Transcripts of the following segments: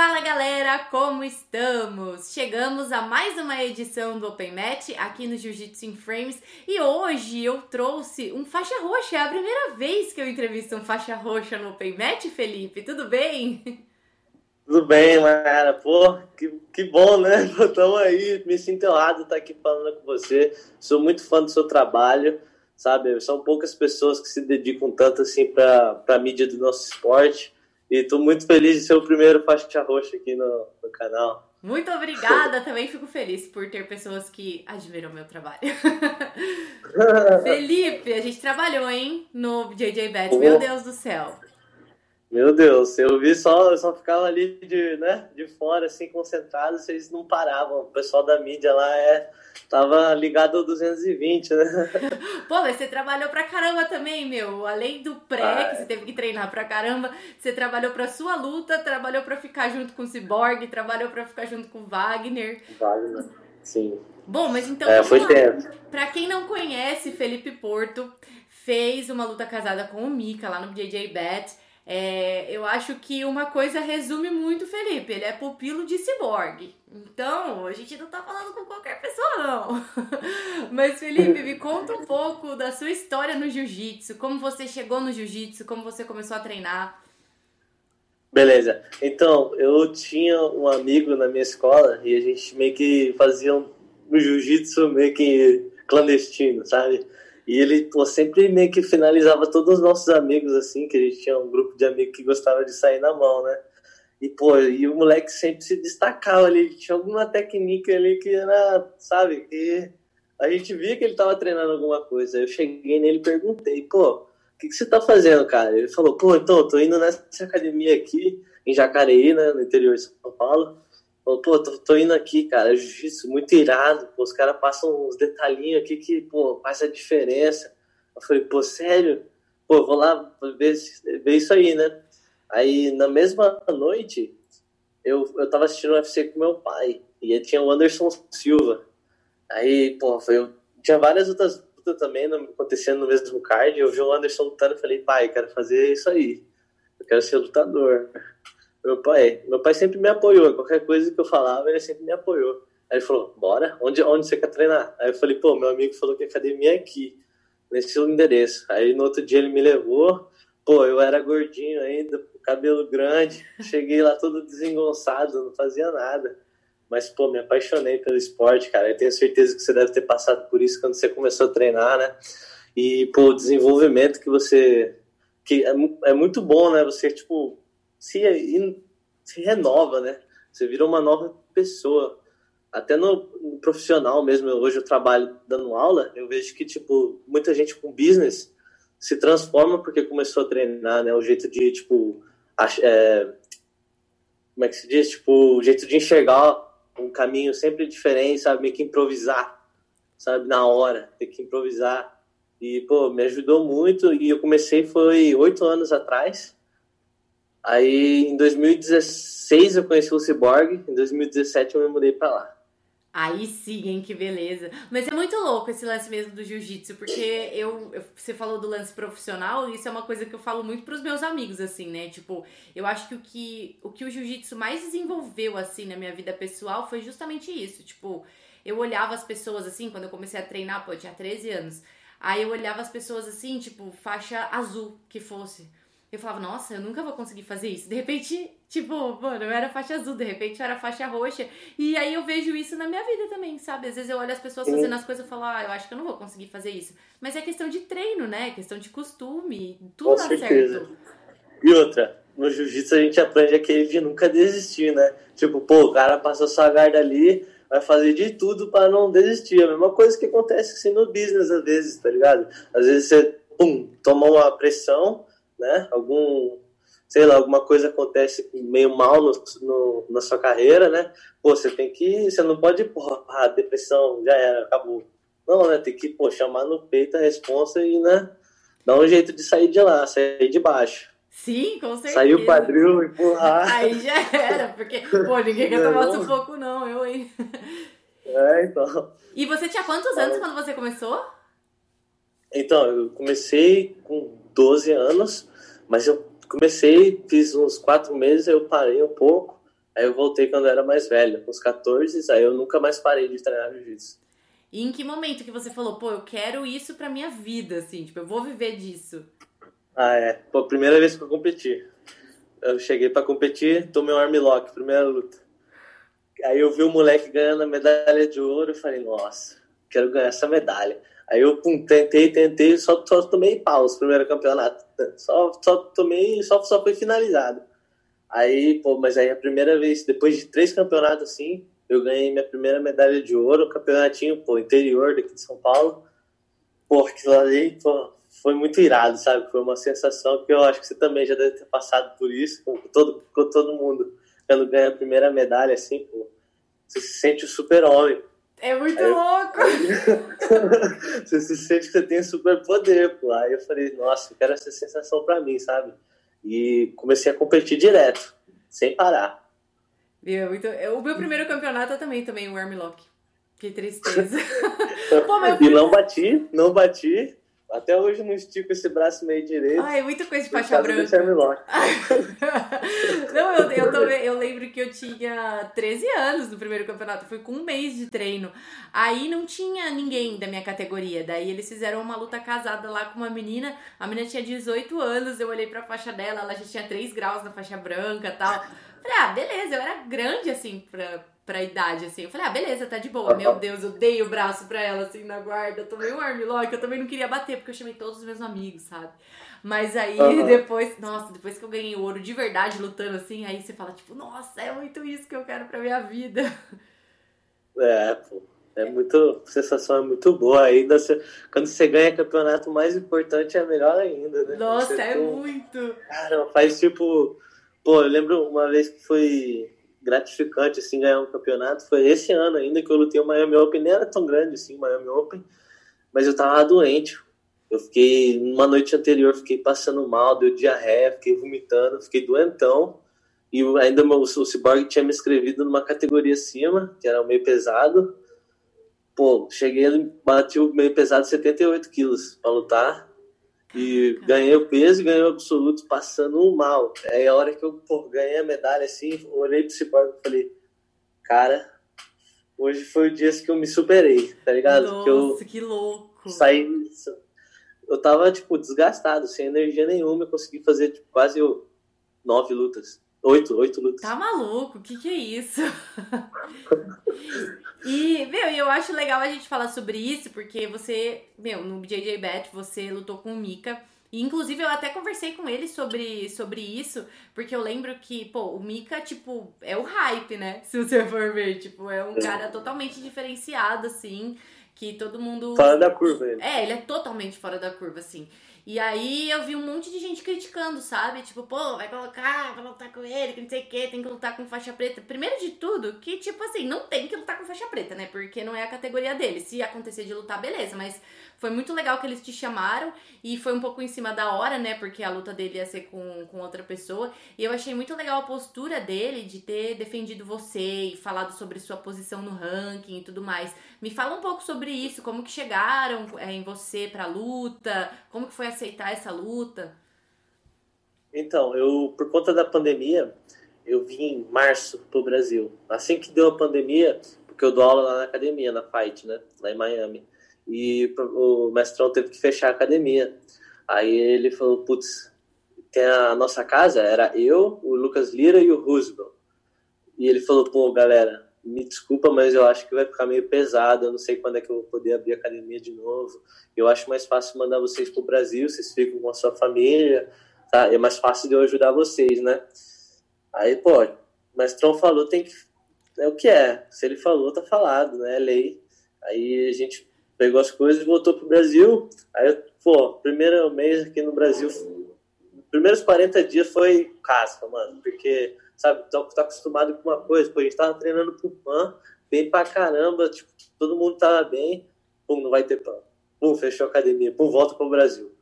Fala galera, como estamos? Chegamos a mais uma edição do Open Match aqui no Jiu-Jitsu in Frames e hoje eu trouxe um faixa roxa. É a primeira vez que eu entrevisto um faixa roxa no Open Match, Felipe. Tudo bem? Tudo bem, Mayara. Pô, que, que bom, né? Estamos aí. Me sinto honrado estar aqui falando com você. Sou muito fã do seu trabalho, sabe? São poucas pessoas que se dedicam tanto assim para a mídia do nosso esporte. E estou muito feliz de ser o primeiro faixa roxa aqui no, no canal. Muito obrigada, também fico feliz por ter pessoas que admiram meu trabalho. Felipe, a gente trabalhou, hein, no JJ Bet, meu Deus do céu. Meu Deus, eu vi só, eu só ficava ali de, né, de fora, assim, concentrado, vocês não paravam. O pessoal da mídia lá é, tava ligado ao 220, né? Pô, mas você trabalhou pra caramba também, meu. Além do pré, ah, que você teve que treinar pra caramba, você trabalhou pra sua luta, trabalhou pra ficar junto com o Cyborg, trabalhou pra ficar junto com o Wagner. Wagner, sim. Bom, mas então, é, foi tempo. pra quem não conhece, Felipe Porto fez uma luta casada com o Mika lá no JJ Bet. É, eu acho que uma coisa resume muito o Felipe, ele é pupilo de ciborgue. Então, a gente não tá falando com qualquer pessoa, não. Mas, Felipe, me conta um pouco da sua história no jiu-jitsu, como você chegou no jiu-jitsu, como você começou a treinar. Beleza. Então, eu tinha um amigo na minha escola e a gente meio que fazia um jiu-jitsu meio que clandestino, sabe? E ele pô, sempre meio que finalizava todos os nossos amigos, assim, que a gente tinha um grupo de amigos que gostava de sair na mão, né? E, pô, e o moleque sempre se destacava ali, tinha alguma técnica ali que era, sabe, que a gente via que ele tava treinando alguma coisa. Eu cheguei nele e perguntei, pô, o que, que você tá fazendo, cara? Ele falou, pô, então, eu tô indo nessa academia aqui, em Jacareí, né, no interior de São Paulo. Falou, pô, tô, tô, indo aqui, cara, jiu-jitsu muito irado, pô, os caras passam uns detalhinhos aqui que, pô, faz a diferença. Eu falei, pô, sério? Pô, vou lá ver, ver isso aí, né? Aí, na mesma noite, eu, eu tava assistindo UFC com meu pai, e tinha o Anderson Silva. Aí, pô, foi, eu, tinha várias outras lutas também acontecendo no mesmo card, eu vi o Anderson lutando e falei, pai, quero fazer isso aí, eu quero ser lutador. Meu pai, meu pai sempre me apoiou. Qualquer coisa que eu falava, ele sempre me apoiou. Aí ele falou, bora, onde, onde você quer treinar? Aí eu falei, pô, meu amigo falou que a academia é aqui, nesse endereço. Aí no outro dia ele me levou, pô, eu era gordinho ainda, cabelo grande, cheguei lá todo desengonçado, não fazia nada. Mas, pô, me apaixonei pelo esporte, cara. Eu tenho certeza que você deve ter passado por isso quando você começou a treinar, né? E, pô, o desenvolvimento que você... que é, é muito bom, né? Você, tipo, se, se renova, né? Você vira uma nova pessoa. Até no, no, profissional mesmo, hoje eu trabalho dando aula, eu vejo que, tipo, muita gente com business se transforma porque começou a treinar, né? O jeito de, tipo, é, como é que se diz? Tipo, o jeito de enxergar um caminho sempre diferente, sabe? Meio que improvisar, sabe? Na hora, ter que improvisar. E, pô, me ajudou muito. E eu comecei, foi oito anos atrás. Aí em 2016 eu conheci o Cyborg, em 2017 eu me mudei para lá. Aí sim, hein, que beleza. Mas é muito louco esse lance mesmo do jiu-jitsu, porque eu, eu, você falou do lance profissional, e isso é uma coisa que eu falo muito pros meus amigos, assim, né? Tipo, eu acho que o que o, que o jiu-jitsu mais desenvolveu, assim, na minha vida pessoal foi justamente isso. Tipo, eu olhava as pessoas, assim, quando eu comecei a treinar, pô, eu tinha 13 anos. Aí eu olhava as pessoas, assim, tipo, faixa azul que fosse. Eu falava, nossa, eu nunca vou conseguir fazer isso. De repente, tipo, mano, eu era faixa azul, de repente eu era faixa roxa. E aí eu vejo isso na minha vida também, sabe? Às vezes eu olho as pessoas fazendo as coisas e falo, ah, eu acho que eu não vou conseguir fazer isso. Mas é questão de treino, né? É questão de costume. Tudo Com dá certeza. certo. E outra, no jiu-jitsu a gente aprende aquele de nunca desistir, né? Tipo, pô, o cara passou sua guarda ali, vai fazer de tudo para não desistir. A mesma coisa que acontece assim no business às vezes, tá ligado? Às vezes você, pum, toma uma pressão né? Algum, sei lá, alguma coisa acontece meio mal no, no, na sua carreira, né? Pô, você tem que, você não pode, porra, a depressão já era, acabou. Não, né? Tem que, pô, chamar no peito a responsa e, né? Dar um jeito de sair de lá, sair de baixo. Sim, com certeza. Sair o quadril, empurrar. Aí já era, porque, pô, ninguém quer tomar sufoco, não, eu, hein? É, então. E você tinha quantos anos é. quando você começou? Então, eu comecei com 12 anos, mas eu comecei, fiz uns quatro meses, eu parei um pouco, Aí eu voltei quando eu era mais velho, com os 14, aí eu nunca mais parei de treinar jiu-jitsu. E em que momento que você falou, pô, eu quero isso pra minha vida, assim, tipo, eu vou viver disso? Ah, é. Pô, primeira vez que eu competi. Eu cheguei pra competir, tomei um armlock, primeira luta. Aí eu vi o moleque ganhando a medalha de ouro e falei, nossa, quero ganhar essa medalha. Aí eu pum, tentei, tentei, só, só tomei paus no primeiro campeonato. Só, só tomei, só, só foi finalizado. Aí, pô, mas aí a primeira vez, depois de três campeonatos assim, eu ganhei minha primeira medalha de ouro, campeonatinho, pô, interior daqui de São Paulo. Pô, aquilo ali, pô, foi muito irado, sabe? Foi uma sensação que eu acho que você também já deve ter passado por isso, com todo, com todo mundo. Quando ganha a primeira medalha, assim, pô, você se sente o super-homem. É muito aí, louco! você se sente que você tem super poder, pô. Aí eu falei, nossa, eu quero essa sensação pra mim, sabe? E comecei a competir direto, sem parar. Viu? Então, o meu primeiro campeonato eu também tomei um armlock. Que tristeza. Pô, E não bati, não bati. Até hoje não estico esse braço meio direito. Ai, muita coisa de faixa branca. não, eu, eu, eu lembro que eu tinha 13 anos no primeiro campeonato. Fui com um mês de treino. Aí não tinha ninguém da minha categoria. Daí eles fizeram uma luta casada lá com uma menina. A menina tinha 18 anos. Eu olhei pra faixa dela, ela já tinha 3 graus na faixa branca e tal. Falei, ah, beleza, eu era grande assim pra, pra idade, assim. Eu falei, ah, beleza, tá de boa. Meu Deus, eu dei o braço pra ela, assim, na guarda. Tomei um armlock, eu também não queria bater, porque eu chamei todos os meus amigos, sabe? Mas aí, uhum. depois, nossa, depois que eu ganhei ouro de verdade lutando assim, aí você fala, tipo, nossa, é muito isso que eu quero pra minha vida. É, pô. É muito. A sensação é muito boa. Ainda você, quando você ganha campeonato, o mais importante é melhor ainda, né? Nossa, é muito. Cara, faz tipo. Pô, eu lembro uma vez que foi gratificante, assim, ganhar um campeonato. Foi esse ano ainda que eu lutei o Miami Open. Nem era tão grande, assim, o Miami Open. Mas eu tava doente. Eu fiquei, uma noite anterior, fiquei passando mal, deu diarreia, fiquei vomitando, fiquei doentão. E ainda o, o Cyborg tinha me inscrevido numa categoria acima, que era o meio pesado. Pô, cheguei, bati o meio pesado 78 quilos pra lutar. E ganhei o peso e ganhei o absoluto passando um mal. Aí a hora que eu pô, ganhei a medalha, assim, olhei pro Cyborg e falei, cara, hoje foi o dia que eu me superei, tá ligado? Nossa, que, eu que louco! Saí. Eu tava, tipo, desgastado, sem energia nenhuma, eu consegui fazer tipo, quase nove lutas. Oito, oito lutas. Tá maluco? O que, que é isso? e, meu, eu acho legal a gente falar sobre isso, porque você, meu, no JJ Bet você lutou com o Mika. E, inclusive, eu até conversei com ele sobre, sobre isso, porque eu lembro que, pô, o Mika, tipo, é o hype, né? Se você for ver, tipo, é um cara totalmente diferenciado, assim, que todo mundo... Fora da curva, ele. É, ele é totalmente fora da curva, assim. E aí eu vi um monte de gente criticando, sabe? Tipo, pô, vai colocar, vai lutar com ele, que não sei o que, tem que lutar com faixa preta. Primeiro de tudo, que, tipo assim, não tem que lutar com faixa preta, né? Porque não é a categoria dele. Se acontecer de lutar, beleza, mas foi muito legal que eles te chamaram e foi um pouco em cima da hora, né? Porque a luta dele ia ser com, com outra pessoa. E eu achei muito legal a postura dele de ter defendido você e falado sobre sua posição no ranking e tudo mais. Me fala um pouco sobre isso, como que chegaram é, em você pra luta, como que foi aceitar essa luta? Então, eu, por conta da pandemia, eu vim em março pro Brasil. Assim que deu a pandemia, porque eu dou aula lá na academia, na Fight, né? Lá em Miami e o mestrão teve que fechar a academia. Aí ele falou, putz, tem a nossa casa, era eu, o Lucas Lira e o Roosevelt. E ele falou, pô, galera, me desculpa, mas eu acho que vai ficar meio pesado, eu não sei quando é que eu vou poder abrir academia de novo. Eu acho mais fácil mandar vocês pro Brasil, vocês ficam com a sua família, tá? É mais fácil de eu ajudar vocês, né? Aí, pô, o mestrão falou, tem que... É o que é. Se ele falou, tá falado, né? É lei. Aí a gente pegou as coisas e voltou pro Brasil. Aí, pô, primeiro mês aqui no Brasil, primeiros 40 dias foi casca, mano, porque, sabe, tô, tô acostumado com uma coisa, pô, a gente tava treinando pro PAN, bem pra caramba, tipo, todo mundo tava bem, pum, não vai ter PAN. Pum, fechou a academia, pum, volta pro Brasil.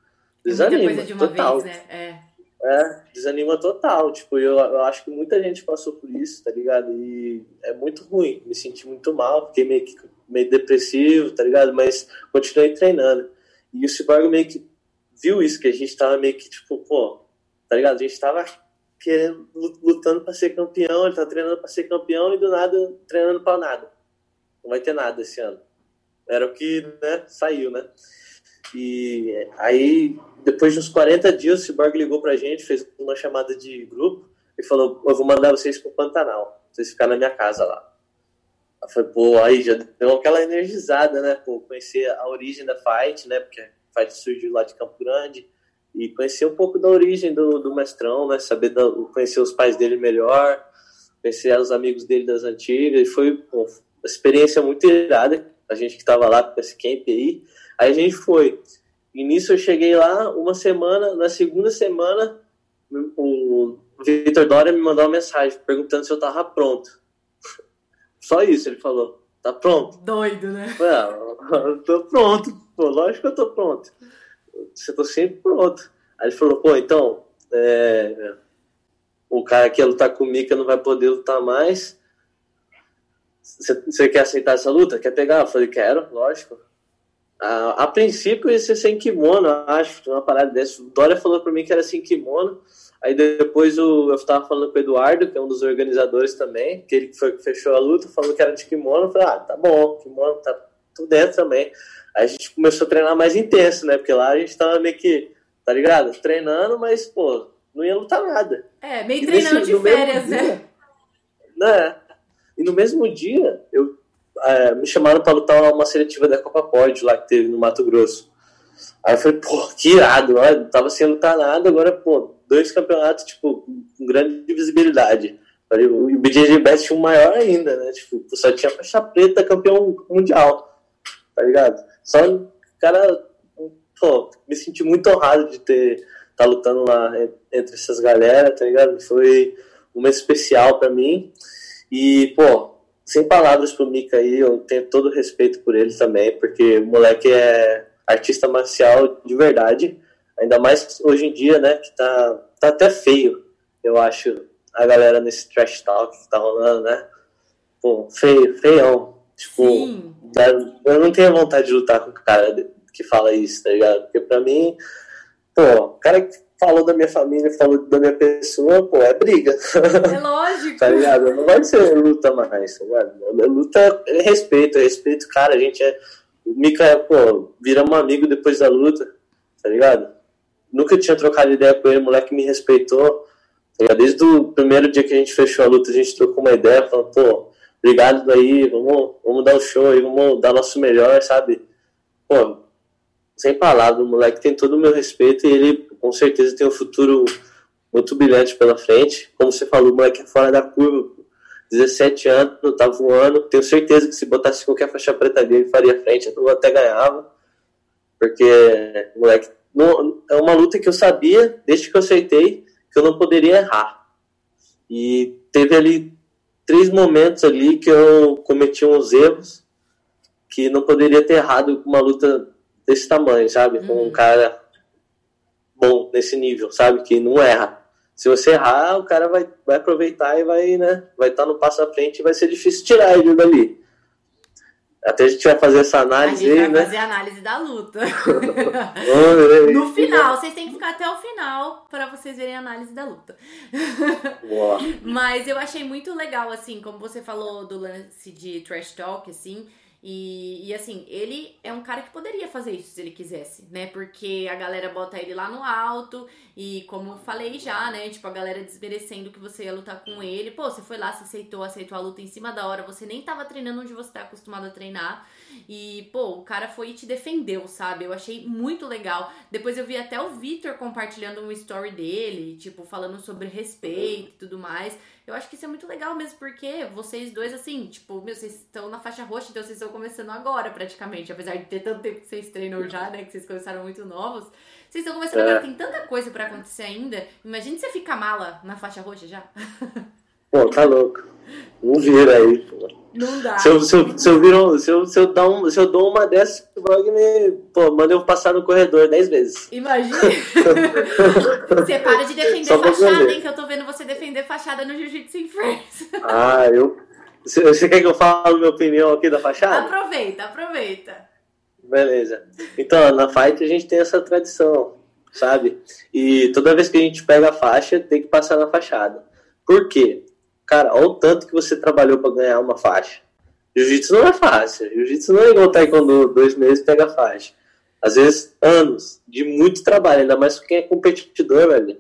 Desanima, muita coisa de uma total. vez, né? É. É, desanima total. Tipo, eu, eu acho que muita gente passou por isso, tá ligado? E é muito ruim. Me senti muito mal, fiquei meio que meio depressivo, tá ligado? Mas continuei treinando. E o Cyborg meio que viu isso, que a gente tava meio que, tipo, pô, tá ligado? A gente tava querendo, lutando para ser campeão, ele tá treinando para ser campeão e do nada treinando para nada. Não vai ter nada esse ano. Era o que né, saiu, né? E aí, depois de uns 40 dias, o Cyborg ligou pra gente, fez uma chamada de grupo e falou: Eu vou mandar vocês pro Pantanal, vocês ficarem na minha casa lá. Eu falei, pô, aí já deu aquela energizada, né? Pô, conhecer a origem da Fight, né? Porque a Fight surgiu lá de Campo Grande. E conhecer um pouco da origem do, do mestrão, né? Saber da, conhecer os pais dele melhor, conhecer os amigos dele das antigas. E foi pô, uma experiência muito irada. A gente que tava lá com esse camp aí. Aí a gente foi. E nisso eu cheguei lá uma semana, na segunda semana, o Vitor Dória me mandou uma mensagem perguntando se eu tava pronto. Só isso ele falou. Tá pronto? Doido, né? Ah, tô pronto. Pô, lógico que eu tô pronto. Você tô sempre pronto. Aí ele falou, pô, então, é, o cara que ia lutar com o Mika não vai poder lutar mais. Você quer aceitar essa luta? Quer pegar? Eu falei, quero, lógico. A, a princípio ia ser sem kimono, acho, uma parada dessa. O Dória falou pra mim que era sem kimono. Aí depois o, eu estava falando com o Eduardo, que é um dos organizadores também, que ele foi que fechou a luta, falou que era de kimono. Eu falei, ah, tá bom, kimono tá tudo dentro também. Aí a gente começou a treinar mais intenso, né? Porque lá a gente tava meio que, tá ligado? Treinando, mas, pô, não ia lutar nada. É, meio e treinando nesse, de férias, né? dia, né? E no mesmo dia, eu é, me chamaram para lutar uma seletiva da Copa Pod lá que teve no Mato Grosso. Aí eu falei, pô, que irado, não tava sem lutar nada, agora, pô, dois campeonatos, tipo, com grande visibilidade. O BJJ Best tinha um maior ainda, né? Tipo, só tinha faixa preta campeão mundial, tá ligado? Só, cara, pô, me senti muito honrado de ter tá lutando lá entre essas galera, tá ligado? Foi uma especial para mim. E, pô, sem palavras pro Mika aí, eu tenho todo o respeito por ele também, porque o moleque é artista marcial de verdade. Ainda mais hoje em dia, né? Que tá, tá até feio, eu acho, a galera nesse trash talk que tá rolando, né? Pô, feio, feião. Tipo, Sim. eu não tenho vontade de lutar com o cara que fala isso, tá ligado? Porque pra mim, pô, o cara que falou da minha família, falou da minha pessoa, pô, é briga. É lógico. tá ligado? Não vai ser luta mais, tá ligado? Luta é respeito, é respeito, cara, a gente é. O Mika, pô, viramos um amigo depois da luta, tá ligado? Nunca tinha trocado ideia com ele, o moleque me respeitou. Tá Desde o primeiro dia que a gente fechou a luta, a gente trocou uma ideia, falou, pô, obrigado aí, vamos, vamos dar um show aí, vamos dar nosso melhor, sabe? Pô, sem palavras, o moleque tem todo o meu respeito e ele com certeza tem um futuro muito brilhante pela frente. Como você falou, o moleque é fora da curva, 17 anos, tá voando. Tenho certeza que se botasse qualquer faixa preta dele, faria frente, eu até ganhava. Porque moleque não, é uma luta que eu sabia, desde que eu aceitei, que eu não poderia errar. E teve ali três momentos ali que eu cometi uns erros que não poderia ter errado uma luta desse tamanho, sabe? Com um uhum. cara bom nesse nível, sabe? Que não erra. Se você errar, o cara vai, vai aproveitar e vai, né? Vai estar no passo à frente e vai ser difícil tirar ele dali. Até a gente vai fazer essa análise. A gente vai né? fazer a análise da luta. no final, vocês têm que ficar até o final para vocês verem a análise da luta. Boa. Mas eu achei muito legal, assim, como você falou do lance de trash talk, assim. E, e, assim, ele é um cara que poderia fazer isso se ele quisesse, né? Porque a galera bota ele lá no alto e, como eu falei já, né? Tipo, a galera desmerecendo que você ia lutar com ele. Pô, você foi lá, você aceitou, aceitou a luta em cima da hora, você nem tava treinando onde você tá acostumado a treinar. E, pô, o cara foi e te defendeu, sabe? Eu achei muito legal. Depois eu vi até o Victor compartilhando um story dele, tipo, falando sobre respeito e tudo mais. Eu acho que isso é muito legal mesmo, porque vocês dois, assim, tipo, meu, vocês estão na faixa roxa, então vocês estão começando agora, praticamente. Apesar de ter tanto tempo que vocês treinam já, né? Que vocês começaram muito novos. Vocês estão começando é. agora, tem tanta coisa para acontecer ainda. Imagine você ficar mala na faixa roxa já. Pô, tá louco. Não vira aí, pô. Não dá. Se eu, se eu, se eu, viro, se eu, se eu, dar um, se eu dou uma dessas, o me. Pô, manda eu passar no corredor dez vezes. Imagina. você para de defender fachada, hein? Que eu tô vendo você defender fachada no Jiu-Jitsu em Friends. ah, eu. Você quer que eu fale minha opinião aqui da fachada? Aproveita, aproveita. Beleza. Então, na fight a gente tem essa tradição. sabe? E toda vez que a gente pega a faixa, tem que passar na fachada. Por quê? Cara, olha o tanto que você trabalhou para ganhar uma faixa. Jiu-jitsu não é fácil. Jiu-jitsu não é igual taekwondo, dois meses pega a faixa. Às vezes, anos de muito trabalho, ainda mais quem é competidor, velho.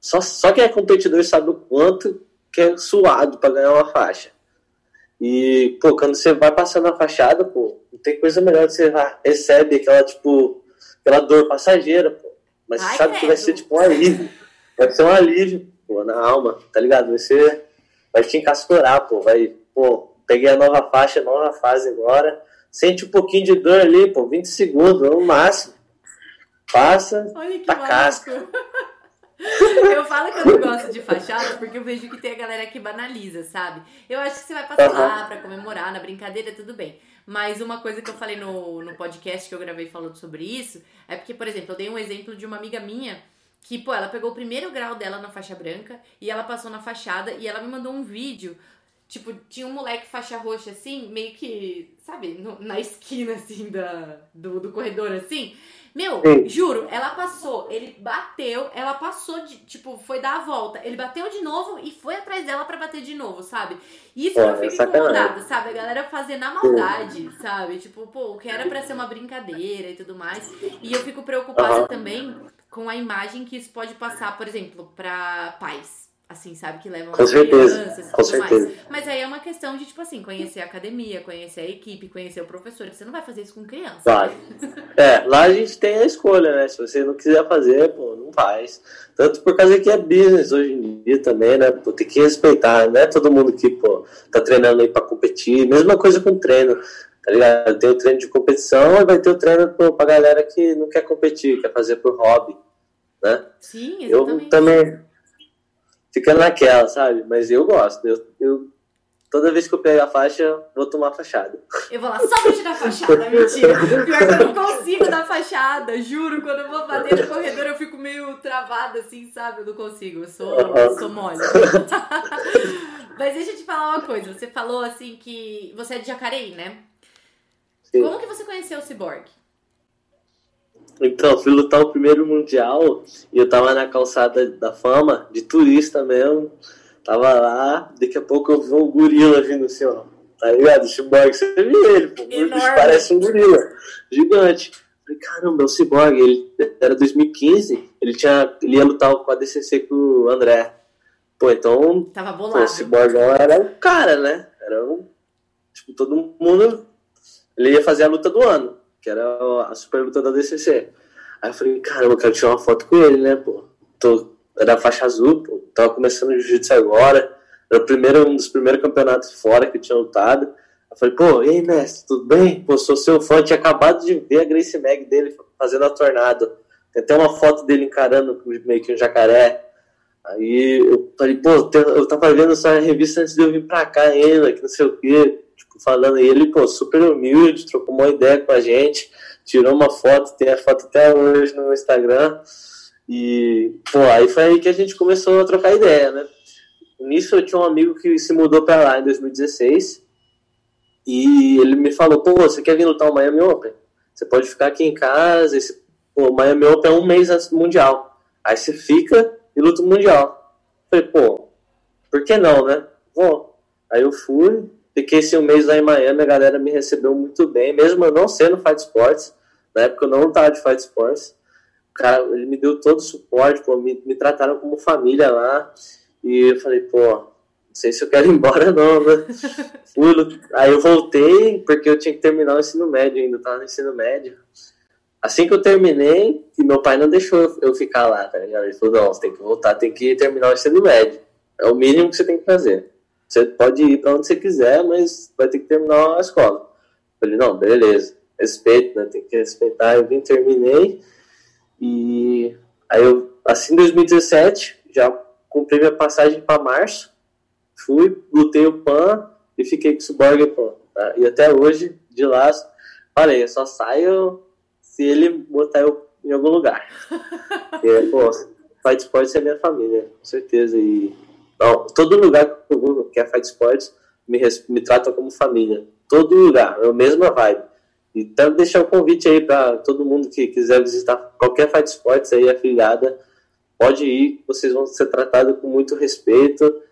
Só, só quem é competidor sabe o quanto que é suado para ganhar uma faixa. E, pô, quando você vai passando a fachada, pô, não tem coisa melhor que você recebe aquela, tipo, aquela dor passageira, pô. Mas Ai, você sabe que vai ser, tipo, um alívio. Vai ser um alívio, pô, na alma, tá ligado? Vai ser. Vai te encascorar, pô. Vai, pô, peguei a nova faixa, nova fase agora. Sente um pouquinho de dor ali, pô, 20 segundos, no máximo. Passa, Olha que tá casca. Eu falo que eu não gosto de fachada porque eu vejo que tem a galera que banaliza, sabe? Eu acho que você vai passar lá pra comemorar, na brincadeira, tudo bem. Mas uma coisa que eu falei no, no podcast que eu gravei falando sobre isso é porque, por exemplo, eu dei um exemplo de uma amiga minha que, pô, ela pegou o primeiro grau dela na faixa branca e ela passou na fachada e ela me mandou um vídeo. Tipo, tinha um moleque faixa roxa assim, meio que, sabe, no, na esquina assim da, do, do corredor assim. Meu, Sim. juro, ela passou, ele bateu, ela passou de, tipo, foi dar a volta. Ele bateu de novo e foi atrás dela para bater de novo, sabe? Isso eu fico incomodada, sabe? A galera fazer na maldade, Sim. sabe? Tipo, pô, o que era pra ser uma brincadeira e tudo mais. E eu fico preocupada uhum. também com a imagem que isso pode passar, por exemplo, para pais assim, sabe, que levam com as certeza, crianças com certeza. Mais. Mas aí é uma questão de, tipo assim, conhecer a academia, conhecer a equipe, conhecer o professor, você não vai fazer isso com criança. Claro. é, lá a gente tem a escolha, né? Se você não quiser fazer, pô, não faz. Tanto por causa que é business hoje em dia também, né? Pô, tem que respeitar, não é todo mundo que, pô, tá treinando aí pra competir. Mesma coisa com treino, tá ligado? Tem o treino de competição e vai ter o treino pra galera que não quer competir, quer fazer por hobby, né? Sim, exatamente. Eu também fica naquela, sabe? Mas eu gosto. Eu, eu, toda vez que eu pego a faixa, vou tomar fachada. Eu vou lá só pra tirar a fachada, mentira. Pior que eu não consigo dar fachada, juro. Quando eu vou bater no corredor, eu fico meio travada, assim, sabe? Eu não consigo, eu sou, eu sou mole. Mas deixa eu te falar uma coisa. Você falou, assim, que você é de Jacareí, né? Sim. Como que você conheceu o Cyborg? Então, fui lutar o primeiro mundial e eu tava na calçada da fama, de turista mesmo. Tava lá, daqui a pouco eu vi um gorila vindo assim, ó. Tá ligado? O Cyborg, você viu ele, pô. Parece um gorila. Gigante. Falei, caramba, é o Cyborg. Ele era 2015, ele, tinha, ele ia lutar com a DCC com o André. Pô, então. Tava bolado. Pô, o Cyborg era um cara, né? Era um. Tipo, todo mundo. Ele ia fazer a luta do ano que era a super luta da DCC. Aí eu falei, caramba, eu quero tirar uma foto com ele, né, pô. Tô, era faixa azul, pô. Tava começando o jiu-jitsu agora. Era o primeiro, um dos primeiros campeonatos fora que eu tinha lutado. Eu falei, pô, e aí, mestre, tudo bem? Pô, sou seu fã. Tinha acabado de ver a Grace Mag dele fazendo a tornado. Tem até uma foto dele encarando meio que um jacaré. Aí eu falei, pô, eu tava vendo essa revista antes de eu vir pra cá ainda, que não sei o quê falando, e ele, pô, super humilde, trocou uma ideia com a gente, tirou uma foto, tem a foto até hoje no Instagram, e, pô, aí foi aí que a gente começou a trocar ideia, né? Nisso eu tinha um amigo que se mudou para lá em 2016, e ele me falou, pô, você quer vir lutar o Miami Open? Você pode ficar aqui em casa, esse, pô, o Miami Open é um mês antes do Mundial, aí você fica e luta o Mundial. falei, pô, por que não, né? Vou. Aí eu fui, Fiquei esse um mês lá em Miami, a galera me recebeu muito bem, mesmo eu não sendo Fight Sports, na época eu não estava de Fight Sports. Cara, ele me deu todo o suporte, pô, me, me trataram como família lá. E eu falei, pô, não sei se eu quero ir embora não, né? Aí eu voltei, porque eu tinha que terminar o ensino médio ainda, tava no ensino médio. Assim que eu terminei, e meu pai não deixou eu ficar lá, tá ligado? Ele falou, não, você tem que voltar, tem que terminar o ensino médio. É o mínimo que você tem que fazer. Você pode ir para onde você quiser, mas vai ter que terminar a escola. Eu falei, não, beleza, respeito, né? Tem que respeitar. Eu vim, terminei. E aí eu, assim, em 2017, já comprei minha passagem para março. Fui, lutei o PAN e fiquei com o Cyborg PAN. Tá? E até hoje, de lá, falei, eu só saio se ele botar eu em algum lugar. e, pô, Fight Sports é minha família, com certeza. E não, todo lugar que eu vou, que é Fight Sports, me, me trata como família. Todo lugar, é a mesma vibe. E quero deixar o convite aí para todo mundo que quiser visitar qualquer Fight Sports aí afiliada, pode ir, vocês vão ser tratados com muito respeito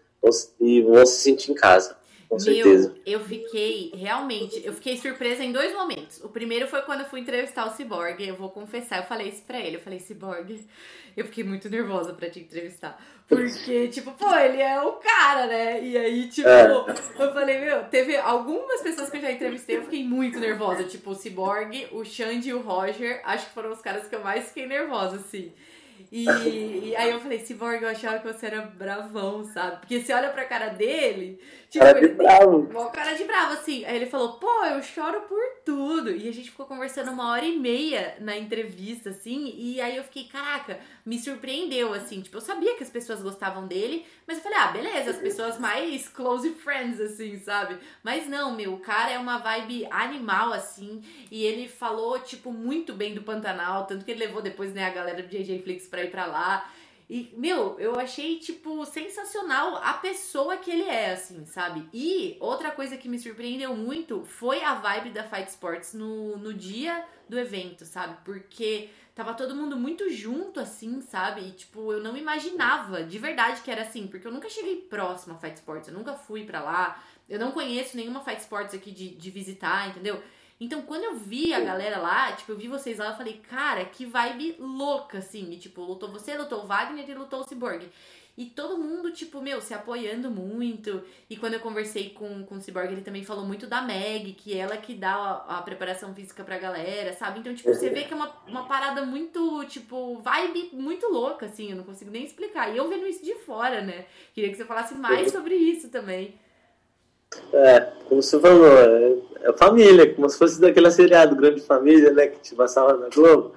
e vão se sentir em casa. Com certeza. Meu, eu fiquei, realmente, eu fiquei surpresa em dois momentos. O primeiro foi quando eu fui entrevistar o Cyborg. Eu vou confessar, eu falei isso pra ele. Eu falei, Cyborg, eu fiquei muito nervosa pra te entrevistar. Porque, tipo, pô, ele é o cara, né? E aí, tipo, é. eu falei, meu, teve algumas pessoas que eu já entrevistei, eu fiquei muito nervosa. Tipo, o Cyborg, o Xande e o Roger, acho que foram os caras que eu mais fiquei nervosa, assim. E, e, aí eu falei, Cyborg, eu achava que você era bravão, sabe? Porque você olha pra cara dele, tipo, cara de bravo. Uma cara de bravo, assim. Aí ele falou, pô, eu choro por tudo. E a gente ficou conversando uma hora e meia na entrevista, assim. E aí eu fiquei, caraca, me surpreendeu, assim. Tipo, eu sabia que as pessoas gostavam dele, mas eu falei, ah, beleza, as pessoas mais close friends, assim, sabe? Mas não, meu, o cara é uma vibe animal, assim. E ele falou, tipo, muito bem do Pantanal. Tanto que ele levou depois, né, a galera do JJ Flix pra ir pra lá. E, meu, eu achei, tipo, sensacional a pessoa que ele é, assim, sabe? E outra coisa que me surpreendeu muito foi a vibe da Fight Sports no, no dia do evento, sabe? Porque tava todo mundo muito junto, assim, sabe? E, tipo, eu não imaginava de verdade que era assim, porque eu nunca cheguei próximo a Fight Sports, eu nunca fui para lá, eu não conheço nenhuma Fight Sports aqui de, de visitar, entendeu? Então, quando eu vi a galera lá, tipo, eu vi vocês lá, eu falei, cara, que vibe louca, assim. E, tipo, lutou você, lutou o Wagner e lutou o Cyborg. E todo mundo, tipo, meu, se apoiando muito. E quando eu conversei com, com o Cyborg, ele também falou muito da Meg, que ela que dá a, a preparação física pra galera, sabe? Então, tipo, você vê que é uma, uma parada muito, tipo, vibe muito louca, assim, eu não consigo nem explicar. E eu vendo isso de fora, né? Queria que você falasse mais sobre isso também. É, como você falou, é, é família, como se fosse daquela seriado Grande Família, né, que te passava na Globo.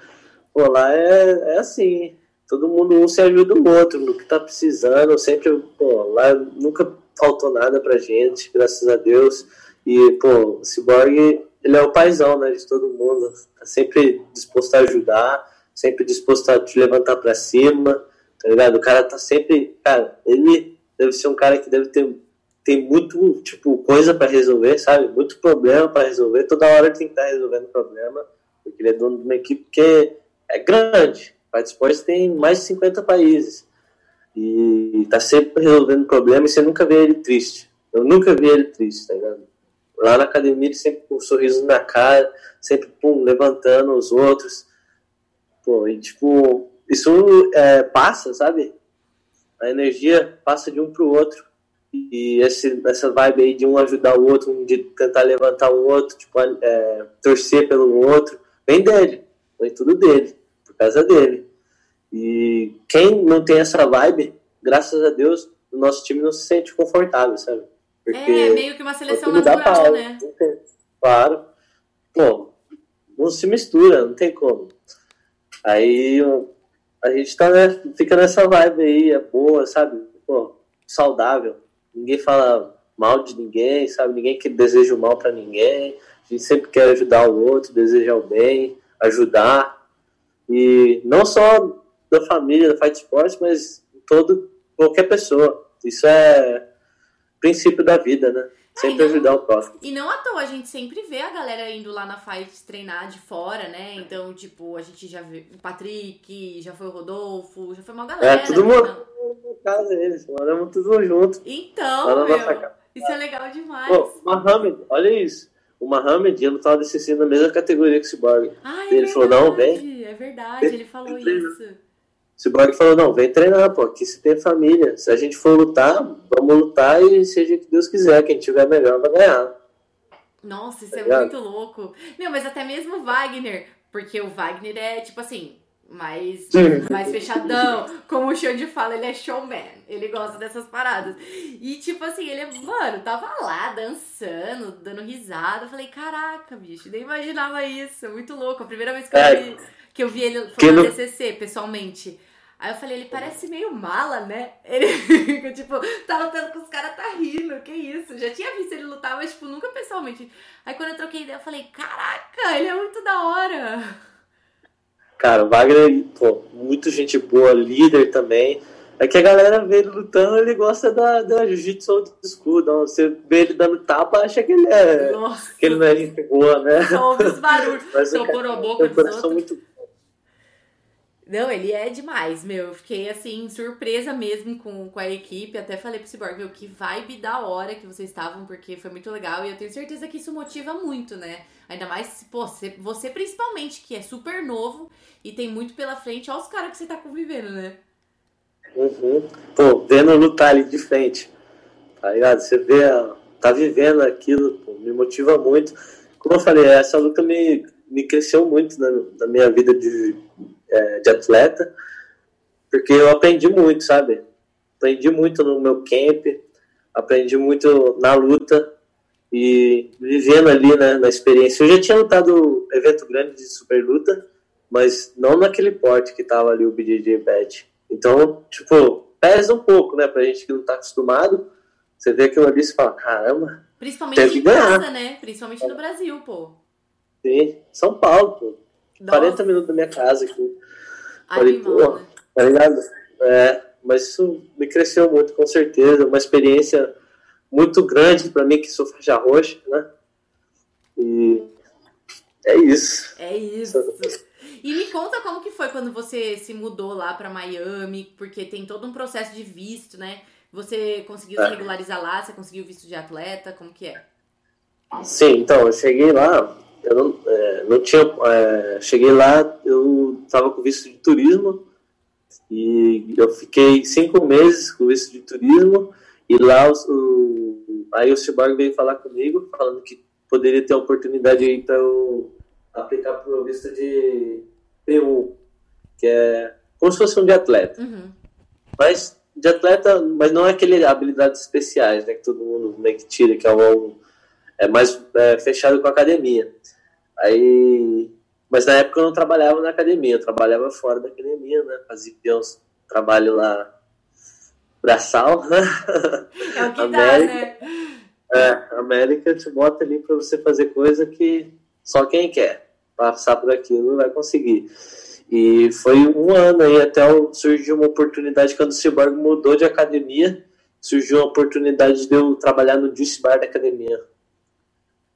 Pô, lá é, é assim, todo mundo um se ajuda o outro no que tá precisando, sempre, pô, lá nunca faltou nada pra gente, graças a Deus. E, pô, o Cyborg, ele é o paizão, né, de todo mundo, tá sempre disposto a ajudar, sempre disposto a te levantar pra cima, tá ligado? O cara tá sempre, cara, ele deve ser um cara que deve ter tem muito, tipo, coisa para resolver, sabe? Muito problema para resolver. Toda hora ele tem que estar resolvendo problema, porque ele é dono de uma equipe que é grande. O Esportes tem mais de 50 países. E tá sempre resolvendo problema e você nunca vê ele triste. Eu nunca vi ele triste, tá ligado? Lá na academia ele sempre com um sorriso na cara, sempre pum, levantando os outros. Pô, e tipo, isso é, passa, sabe? A energia passa de um pro outro. E esse, essa vibe aí de um ajudar o outro, de tentar levantar o outro, tipo, é, torcer pelo outro, vem dele. Vem tudo dele, por causa dele. E quem não tem essa vibe, graças a Deus, o nosso time não se sente confortável, sabe? Porque é, meio que uma seleção natural, né? Claro. Pô, não se mistura, não tem como. Aí a gente tá, né, fica nessa vibe aí, é boa, sabe? Pô, saudável ninguém fala mal de ninguém, sabe? Ninguém que deseja o mal para ninguém. A gente sempre quer ajudar o outro, desejar o bem, ajudar. E não só da família da Fight Sports, mas todo qualquer pessoa. Isso é princípio da vida, né? Sempre não, ajudar o próximo. E não à toa, a gente sempre vê a galera indo lá na Fight treinar de fora, né? Então, tipo, a gente já viu o Patrick, já foi o Rodolfo, já foi uma galera. É, todo mundo na casa deles, moramos tudo junto. Então, meu, isso é legal demais. Pô, o Mohamed, olha isso. O Mohamed ia lutar DCC na mesma categoria que o Cyborg. Ah, é ele verdade, falou, não, vem. É verdade, ele falou isso. Cyborg falou, não, vem treinar, pô, aqui você tem família. Se a gente for lutar, vamos lutar e seja o que Deus quiser, quem tiver melhor vai ganhar. Nossa, isso tá é muito louco. Meu, mas até mesmo o Wagner, porque o Wagner é, tipo assim, mais, mais fechadão. Como o Xande fala, ele é showman. Ele gosta dessas paradas. E, tipo assim, ele, mano, tava lá dançando, dando risada. Eu falei, caraca, bicho, nem imaginava isso. Muito louco. A primeira vez que eu é. vi, que eu vi ele foi no TCC, pessoalmente. Aí eu falei, ele parece meio mala, né? Ele, tipo, tá lutando com os caras, tá rindo, que isso? Já tinha visto ele lutar, mas, tipo, nunca pessoalmente. Aí quando eu troquei ideia, eu falei, caraca, ele é muito da hora. Cara, o Wagner, pô, muito gente boa, líder também. É que a galera vê ele lutando, ele gosta da, da jiu-jitsu old school. Então, você vê ele dando tapa, acha que ele é. Nossa. Que ele não é gente boa, né? Só ouve os barulhos. Mas Só o cara tem um coração muito Não, ele é demais, meu. Eu fiquei assim, surpresa mesmo com, com a equipe. Até falei pro Cyborg, meu, que vibe da hora que vocês estavam, porque foi muito legal. E eu tenho certeza que isso motiva muito, né? Ainda mais, pô, você, você principalmente, que é super novo e tem muito pela frente. Olha os caras que você tá convivendo, né? Uhum. Pô, vendo lutar ali de frente, tá ligado? Você vê, tá vivendo aquilo, pô, me motiva muito. Como eu falei, essa luta me, me cresceu muito na, na minha vida de, é, de atleta, porque eu aprendi muito, sabe? Aprendi muito no meu camp, aprendi muito na luta e vivendo ali né, na experiência. Eu já tinha lutado evento grande de super luta, mas não naquele porte que tava ali o BJJ Bet. Então, tipo, pesa um pouco, né? Pra gente que não tá acostumado. Você vê aquilo ali e fala, caramba, Principalmente em casa, né? Principalmente no Brasil, pô. sim, São Paulo, pô. 40 Nossa, minutos da minha casa aqui, falei, pô. né? tá ligado? É, mas isso me cresceu muito, com certeza. Uma experiência muito grande pra mim, que sou faixa roxa, né? E é isso. É isso. E me conta como que foi quando você se mudou lá pra Miami, porque tem todo um processo de visto, né? Você conseguiu se É. regularizar lá, você conseguiu visto de atleta, como que é? Sim, então, eu cheguei lá, eu não, é, não tinha. é, cheguei lá, eu estava com visto de turismo e eu fiquei cinco meses com visto de turismo e lá os- o, aí o Cyborg veio falar comigo, falando que poderia ter a oportunidade aí para eu aplicar para o visto de P1, que é como se fosse um de atleta. Uhum. Mas de atleta, mas não é aquele habilidades especiais, né? Que todo mundo meio que tira, que é um, é mais é, fechado com a academia. Aí, mas na época eu não trabalhava na academia, eu trabalhava fora da academia, né? Fazia uns trabalho lá braçal, né? É o que dá, América. né? É, a América te bota ali para você fazer coisa que só quem quer passar por aquilo vai conseguir. E foi um ano aí até surgiu uma oportunidade quando o Cyborg mudou de academia, surgiu uma oportunidade de eu trabalhar no Juice Bar da academia.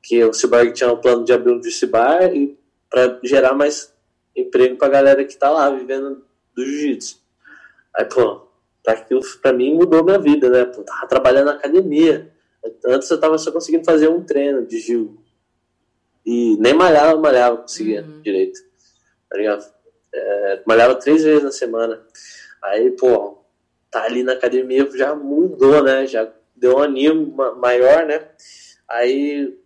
Que o Cyborg tinha um plano de abrir um Juice Bar e para gerar mais emprego pra galera que tá lá vivendo do jiu-jitsu. Aí, pô, aquilo pra mim mudou minha vida, né? Pô, tava trabalhando na academia. Antes eu tava só conseguindo fazer um treino de Gil. E nem malhava, malhava, conseguia Uhum. direito. Tá ligado? É, malhava três vezes na semana. Aí, pô, tá ali na academia já mudou, né? Já deu um animo ma- maior, né? Aí,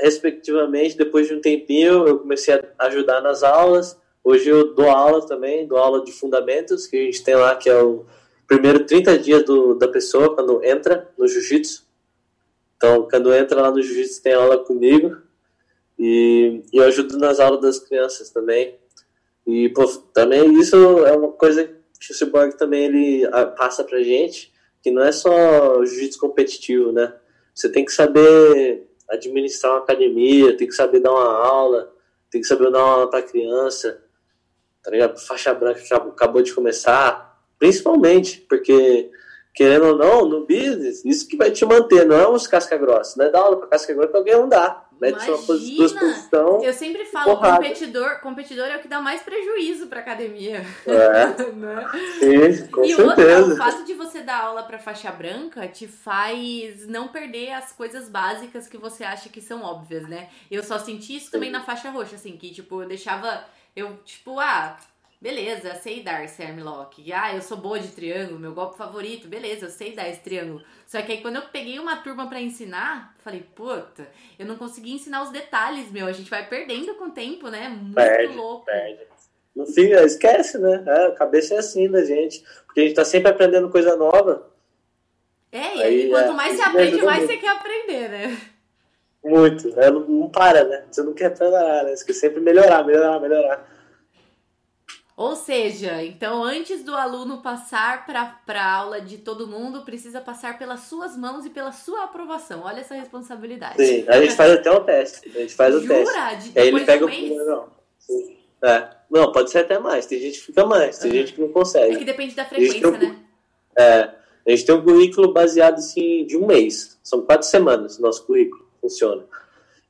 respectivamente, depois de um tempinho, eu comecei a ajudar nas aulas. Hoje eu dou aula também, dou aula de fundamentos, que a gente tem lá, que é o primeiro 30 dias do, da pessoa quando entra no jiu-jitsu. Então, quando entra lá no jiu-jitsu, tem aula comigo. E, e eu ajudo nas aulas das crianças também. E, pô, também isso é uma coisa que o Cyborg também ele passa pra gente, que não é só jiu-jitsu competitivo, né? Você tem que saber administrar uma academia, tem que saber dar uma aula, tem que saber dar uma aula pra criança, tá ligado? Faixa branca que acabou de começar, principalmente, porque querendo ou não, no business, isso que vai te manter, não é uns casca grossa, não é dar aula pra casca grossa que alguém não dá, né? Imagina! duas duas posições, Eu sempre falo, Porrada. competidor, competidor é o que dá mais prejuízo pra academia. é, né? sim, com e outra, o certeza. fato de você dar aula pra faixa branca te faz não perder as coisas básicas que você acha que são óbvias, né? Eu só senti isso também na faixa roxa, assim, que tipo, eu deixava. Eu, tipo, ah, beleza, sei dar esse armlock. Ah, eu sou boa de triângulo, meu golpe favorito, beleza, eu sei dar esse triângulo. Só que aí quando eu peguei uma turma pra ensinar, falei, puta, eu não consegui ensinar os detalhes, meu. A gente vai perdendo com o tempo, né? Muito Perde, louco. perde. No fim, esquece, né? É, a cabeça é assim da gente. Porque a gente tá sempre aprendendo coisa nova. É, e Aí, quanto é, mais você aprende, mais você quer aprender, né? Muito. É, não, não para, né? Você não quer parar, né? Você quer sempre melhorar, melhorar, melhorar. Ou seja, então antes do aluno passar para a aula de todo mundo, precisa passar pelas suas mãos e pela sua aprovação. Olha essa responsabilidade. Sim, a gente faz até um teste. A gente faz o teste. Jura? De, Aí ele pega um o mês? primeiro. Não. É. Não, pode ser até mais. Tem gente que fica mais, tem Uhum. gente que não É consegue. que depende da frequência, eu- né? É, a gente tem um currículo baseado assim, de um mês. São quatro semanas o nosso currículo funciona.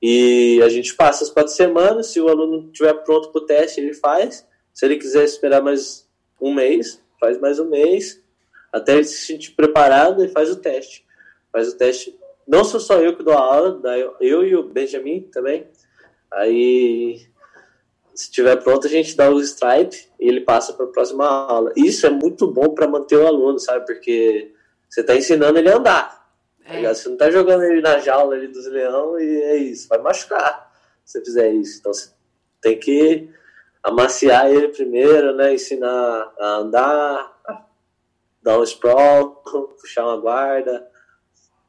E a gente passa as quatro semanas, se o aluno estiver pronto para o teste, ele faz. Se ele quiser esperar mais um mês, faz mais um mês, até ele se sentir preparado e faz o teste. Faz o teste. Não sou só eu que dou a aula, eu e o Benjamin também. Aí, se estiver pronto, a gente dá o stripe e ele passa para a próxima aula. Isso é muito bom para manter o aluno, sabe? Porque você está ensinando ele a andar. Tá é. Você não está jogando ele na jaula ali dos leão e é isso. Vai machucar se você fizer isso. Então, você tem que amaciar ele primeiro, né? Ensinar a andar, dar um sprawl, puxar uma guarda,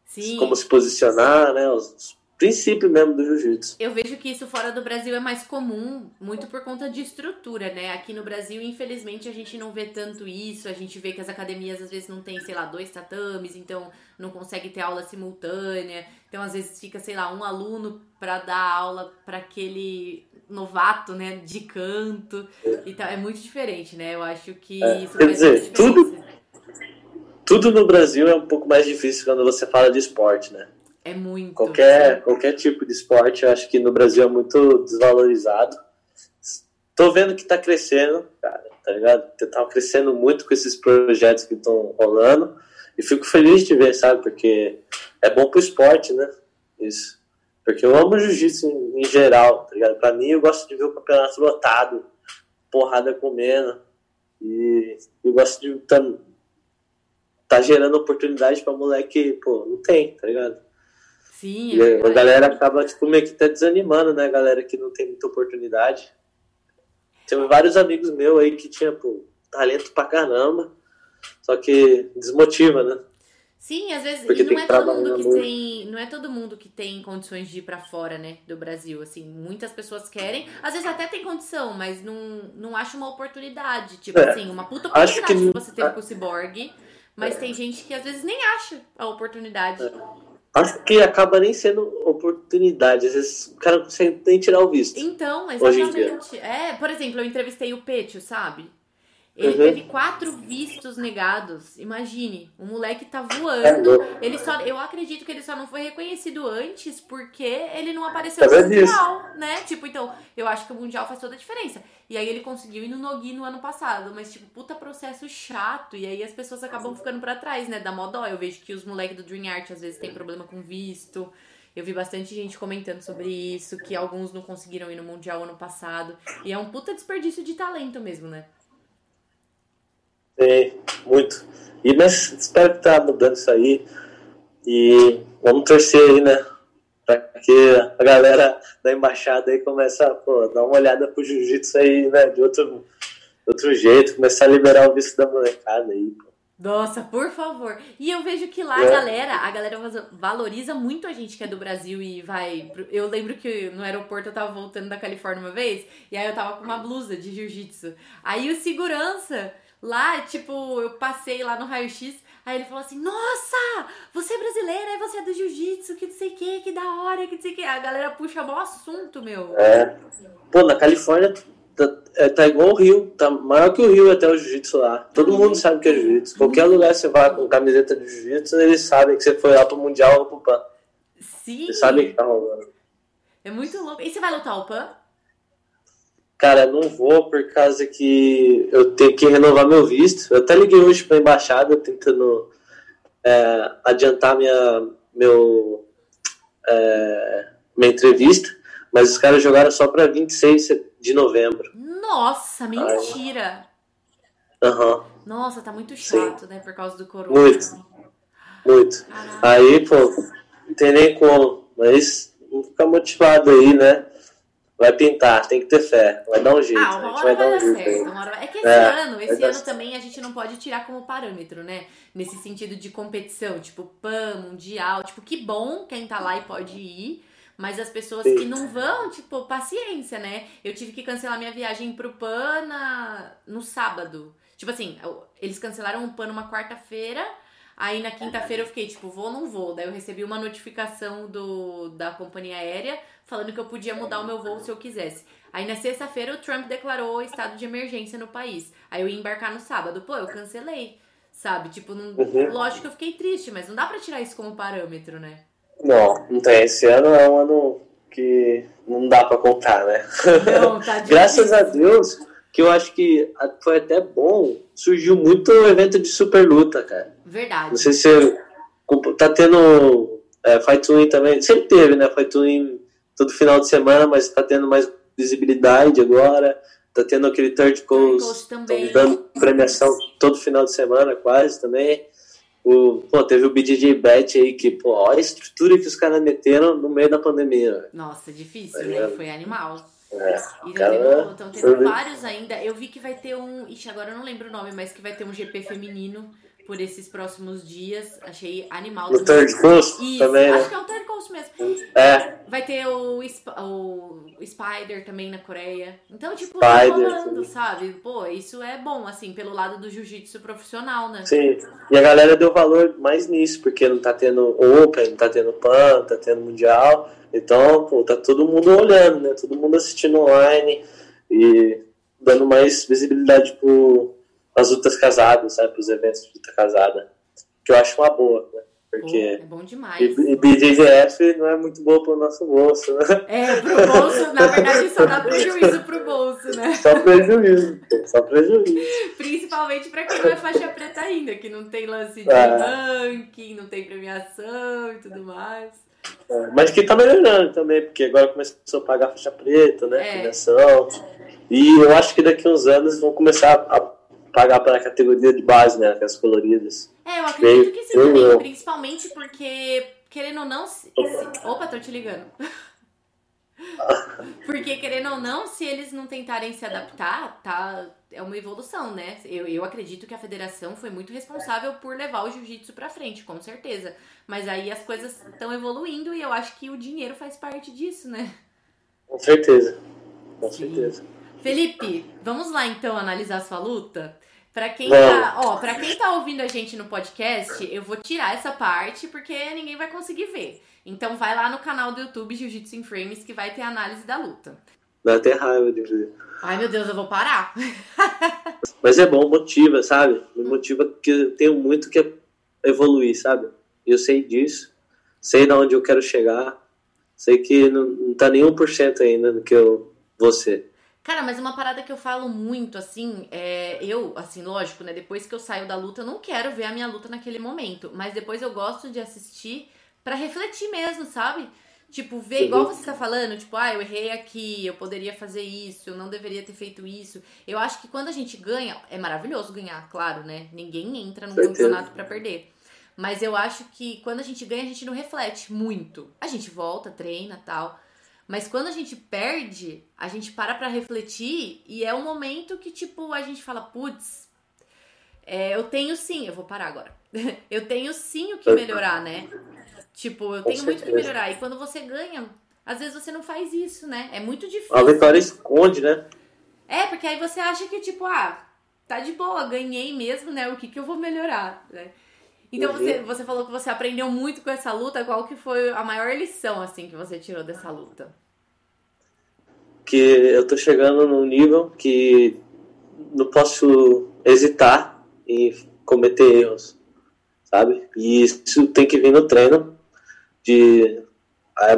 Sim. como se posicionar, né? Os princípio mesmo do jiu-jitsu. Eu vejo que isso fora do Brasil é mais comum, muito por conta de estrutura, né? Aqui no Brasil, infelizmente, a gente não vê tanto isso. A gente vê que as academias às vezes não tem, sei lá, dois tatames, então não consegue ter aula simultânea. Então, às vezes fica, sei lá, um aluno para dar aula para aquele novato, né, de canto. Então, é muito diferente, né? Eu acho que é, isso quer dizer, tudo tudo no Brasil é um pouco mais difícil quando você fala de esporte, né? É muito. Qualquer, qualquer tipo de esporte, eu acho que no Brasil é muito desvalorizado. Tô vendo que tá crescendo, cara, tá ligado? Tá crescendo muito com esses projetos que estão rolando. E fico feliz de ver, sabe? Porque é bom pro esporte, né? Isso. Porque eu amo jiu-jitsu em, em, geral, tá ligado? Pra mim, eu gosto de ver o campeonato lotado, porrada comendo. E eu gosto de tá, tá gerando oportunidade pra moleque, pô, não tem, tá ligado? Sim, é a galera acaba tipo, meio que tá desanimando, né? A galera que não tem muita oportunidade. Tem vários amigos meus aí que tinha pô, talento pra caramba, só que desmotiva, né? Sim, às vezes Porque não é todo mundo que tem, não é todo mundo que tem condições de ir para fora, né, do Brasil, assim, muitas pessoas querem, às vezes até tem condição, mas não, não acha uma oportunidade, tipo é, assim, uma puta oportunidade que, que você teve com o Cyborg, mas é. tem gente que às vezes nem acha a oportunidade. É. Acho que acaba nem sendo oportunidade. Às vezes o cara não consegue nem tirar o visto. Então, exatamente. É, por exemplo, eu entrevistei o Petio, sabe? Ele uhum. teve quatro vistos negados. Imagine, o moleque tá voando. É, ele só, eu acredito que ele só não foi reconhecido antes porque ele não apareceu no mundial, né? Tipo, então, eu acho que o mundial faz toda a diferença. E aí ele conseguiu ir no Nogi no ano passado, mas tipo, puta processo chato. E aí as pessoas acabam ficando para trás, né? Da modó. Eu vejo que os moleques do Dream Art às vezes têm problema com visto. Eu vi bastante gente comentando sobre isso, que alguns não conseguiram ir no mundial ano passado. E é um puta desperdício de talento mesmo, né? Sim, muito. E mas espero que tá mudando isso aí. E vamos torcer aí, né? Pra que a galera da embaixada aí comece a pô, dar uma olhada pro jiu-jitsu aí, né? De outro, outro jeito, começar a liberar o visto da molecada aí, pô. Nossa, por favor. E eu vejo que lá é. a galera, a galera valoriza muito a gente que é do Brasil e vai. Eu lembro que no aeroporto eu tava voltando da Califórnia uma vez, e aí eu tava com uma blusa de jiu-jitsu. Aí o segurança Lá, tipo, eu passei lá no raio-x, aí ele falou assim: Nossa, você é brasileira, aí você é do jiu-jitsu, que não sei o que, que da hora, que não sei o que. A galera puxa bom assunto, meu. É. Pô, na Califórnia tá, é, tá igual o Rio, tá maior que o Rio até o jiu-jitsu lá. Todo mundo sabe que é jiu-jitsu. Qualquer lugar que você vai com camiseta de jiu-jitsu, eles sabem que você foi lá pro Mundial ou pro PAN. Sim. Eles sabem que tá rolando. É muito louco. E você vai lutar o PAN? Cara, não vou por causa que eu tenho que renovar meu visto. Eu até liguei hoje para a embaixada tentando é, adiantar minha, meu, é, minha entrevista, mas os caras jogaram só para 26 de novembro. Nossa, mentira! Aham. Uhum. Nossa, tá muito chato, Sim. né? Por causa do corona. Muito. Muito. Caraca. Aí, pô, não tem nem como. Mas vamos ficar motivado aí, né? Vai pintar, tem que ter fé, vai dar um jeito. Ah, uma hora vai, vai dar um certo. Uma hora... É que esse é, ano, esse ano também a gente não pode tirar como parâmetro, né? Nesse sentido de competição, tipo PAN, Mundial, tipo, que bom quem tá lá e pode ir. Mas as pessoas Sim. que não vão, tipo, paciência, né? Eu tive que cancelar minha viagem pro PAN na... no sábado. Tipo assim, eles cancelaram o PAN numa quarta-feira. Aí na quinta-feira eu fiquei, tipo, vou ou não vou? Daí eu recebi uma notificação do, da companhia aérea falando que eu podia mudar o meu voo se eu quisesse. Aí na sexta-feira o Trump declarou estado de emergência no país. Aí eu ia embarcar no sábado. Pô, eu cancelei. sabe? Tipo, não, uhum. lógico que eu fiquei triste, mas não dá para tirar isso como parâmetro, né? Não, não tem. Esse ano é um ano que não dá para contar, né? Não, tá Graças a Deus, que eu acho que foi até bom, surgiu muito evento de super luta, cara. Verdade. Não sei se tá tendo é, Fight Win também, sempre teve, né? Fight Win todo final de semana, mas tá tendo mais visibilidade agora. Tá tendo aquele Third Coast, também. dando premiação todo final de semana, quase também. O, pô, teve o BJJ Bet aí que, pô, olha a estrutura que os caras meteram no meio da pandemia. Nossa, difícil, tá né? Foi animal. É, e cara, então teve vários ainda. Eu vi que vai ter um. Ixi, agora eu não lembro o nome, mas que vai ter um GP feminino por esses próximos dias. Achei animal. No Third Coast Isso, também, né? Acho que é o Third Coast mesmo. É. Vai ter o, o, o Spider também na Coreia. Então, tipo, tá rolando, sabe? Pô, isso é bom, assim, pelo lado do jiu-jitsu profissional, né? Sim. E a galera deu valor mais nisso, porque não tá tendo Open, não tá tendo PAN, tá tendo Mundial. Então, pô, tá todo mundo olhando, né? Todo mundo assistindo online e dando mais visibilidade pro as lutas casadas, sabe? Os eventos de luta casada. Que eu acho uma boa, né? Porque é bom demais. E, e BJJF não é muito boa pro nosso bolso, né? É, pro bolso, na verdade, só dá prejuízo pro bolso, né? Só prejuízo, só prejuízo. Principalmente pra quem não é faixa preta ainda, que não tem lance de é. ranking, não tem premiação e tudo mais. É, mas que tá melhorando também, porque agora começou a pagar faixa preta, né? É. Premiação. E eu acho que daqui uns anos vão começar a pagar para a categoria de base, né? Aquelas coloridas. É, eu acredito que sim também, principalmente porque, querendo ou não. Se, se, opa, tô te ligando. Porque, querendo ou não, se eles não tentarem se adaptar, tá, é uma evolução, né? Eu, eu acredito que a federação foi muito responsável por levar o jiu-jitsu pra frente, com certeza. Mas aí as coisas estão evoluindo e eu acho que o dinheiro faz parte disso, né? Com certeza. Com Sim. certeza. Felipe, vamos lá então analisar a sua luta? Pra quem, tá, ó, pra quem tá ouvindo a gente no podcast, eu vou tirar essa parte porque ninguém vai conseguir ver. Então vai lá no canal do YouTube Jiu-Jitsu in Frames que vai ter análise da luta. Dá até raiva de ver. Ai meu Deus, eu vou parar. Mas é bom, motiva, sabe? Me motiva porque eu tenho muito que evoluir, sabe? Eu sei disso, sei de onde eu quero chegar, sei que não, não tá nem 1% ainda do que eu vou ser. Cara, mas uma parada que eu falo muito, assim, é. Eu, assim, lógico, né? Depois que eu saio da luta, eu não quero ver a minha luta naquele momento. Mas depois eu gosto de assistir para refletir mesmo, sabe? Tipo, ver igual você tá falando, tipo, ah, eu errei aqui, eu poderia fazer isso, eu não deveria ter feito isso. Eu acho que quando a gente ganha, é maravilhoso ganhar, claro, né? Ninguém entra num campeonato para perder. Mas eu acho que quando a gente ganha, a gente não reflete muito. A gente volta, treina tal. Mas quando a gente perde, a gente para pra refletir e é um momento que, tipo, a gente fala, putz, é, eu tenho sim, eu vou parar agora. eu tenho sim o que melhorar, né? Tipo, eu tenho muito o que melhorar. E quando você ganha, às vezes você não faz isso, né? É muito difícil. A vitória esconde, né? É, porque aí você acha que, tipo, ah, tá de boa, ganhei mesmo, né? O que, que eu vou melhorar, né? Então uhum. você, você falou que você aprendeu muito com essa luta. Qual que foi a maior lição, assim, que você tirou dessa luta? que eu tô chegando num nível que não posso hesitar em cometer erros, sabe? E isso tem que vir no treino, de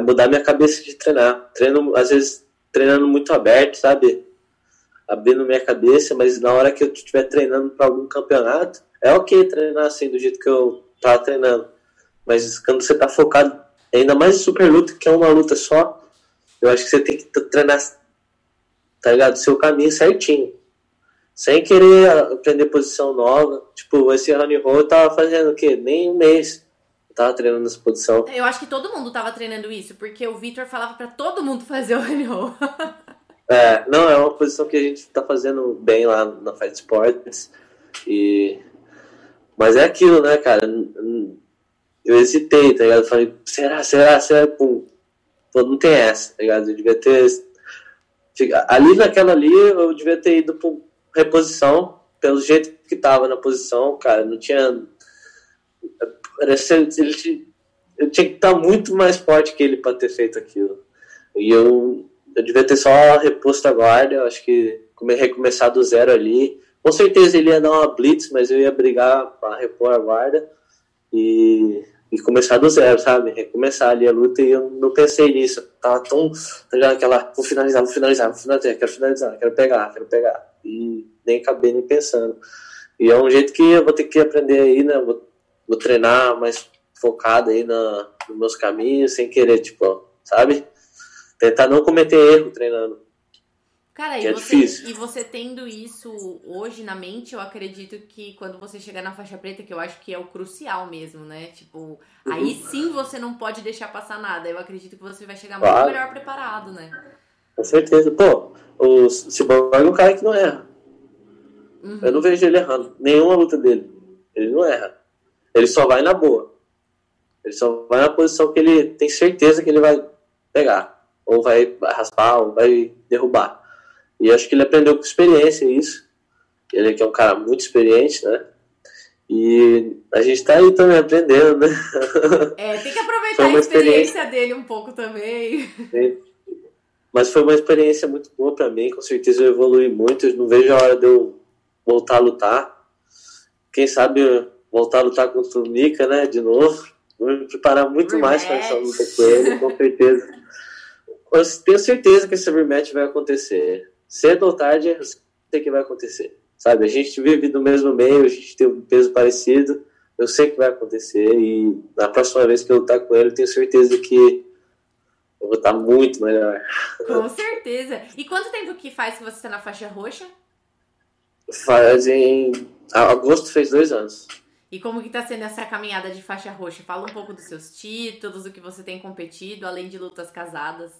mudar minha cabeça de treinar. Treino, às vezes, treinando muito aberto, sabe? Abrindo minha cabeça, mas na hora que eu estiver treinando para algum campeonato, é ok treinar assim, do jeito que eu tava treinando. Mas quando você tá focado, ainda mais em super luta, que é uma luta só, eu acho que você tem que treinar, tá ligado? Seu caminho certinho. Sem querer aprender posição nova. Tipo, esse honey roll eu tava fazendo o quê? Nem um mês. Eu tava treinando essa posição. Eu acho que todo mundo tava treinando isso, porque o Victor falava para todo mundo fazer o honey roll. é, não, é uma posição que a gente tá fazendo bem lá na Fight Sports. E... Mas é aquilo, né, cara? Eu hesitei, tá ligado? falei, será, será, será? Pum Pô, não tem essa, tá ligado? Eu devia ter. Ali naquela ali, eu devia ter ido por reposição, pelo jeito que tava na posição, cara. Não tinha. Parecia, ele, eu tinha que estar muito mais forte que ele para ter feito aquilo. E eu, eu devia ter só reposto a guarda, acho que recomeçar do zero ali, Com certeza ele ia dar uma blitz, mas eu ia brigar para repor a guarda e, e começar do zero, sabe? Recomeçar ali a luta e eu não pensei nisso. Eu tava tão. Tá ligado? Aquela. Vou finalizar, vou finalizar, vou finalizar, quero finalizar, quero pegar, quero pegar. E nem acabei nem pensando. E é um jeito que eu vou ter que aprender aí, né? Vou, vou treinar mais focado aí na, nos meus caminhos, sem querer, tipo, sabe? Tentar não cometer erro treinando. Cara, e, é você, difícil. e você tendo isso hoje na mente, eu acredito que quando você chegar na faixa preta, que eu acho que é o crucial mesmo, né? Tipo, aí Uhum. sim você não pode deixar passar nada. Eu acredito que você vai chegar Claro. muito melhor preparado, né? Com certeza. Pô, o Cyborg é um cara que não erra. Uhum. Eu não vejo ele errando. Nenhuma luta dele. Ele não erra. Ele só vai na boa. Ele só vai na posição que ele tem certeza que ele vai pegar. Ou vai raspar, ou vai derrubar. E acho que ele aprendeu com experiência isso. Ele que é um cara muito experiente, né? E a gente tá aí também aprendendo, né? É, tem que aproveitar a uma experiência dele um pouco também. Mas foi uma experiência muito boa pra mim, com certeza eu evolui muito, eu não vejo a hora de eu voltar a lutar. Quem sabe voltar a lutar contra o Mika, né, de novo. Vou me preparar muito mais para essa luta com ele, com certeza. Eu tenho certeza que esse rematch vai acontecer. Cedo ou tarde, eu sei que vai acontecer. Sabe, a gente vive no mesmo meio, a gente tem um peso parecido, eu sei que vai acontecer e na próxima vez que eu lutar com ele, eu tenho certeza que eu vou estar muito melhor. Com certeza. E quanto tempo que faz que você tá na faixa roxa? Fazem. Agosto fez dois anos. E como que tá sendo essa caminhada de faixa roxa? Fala um pouco dos seus títulos, do que você tem competido, além de lutas casadas.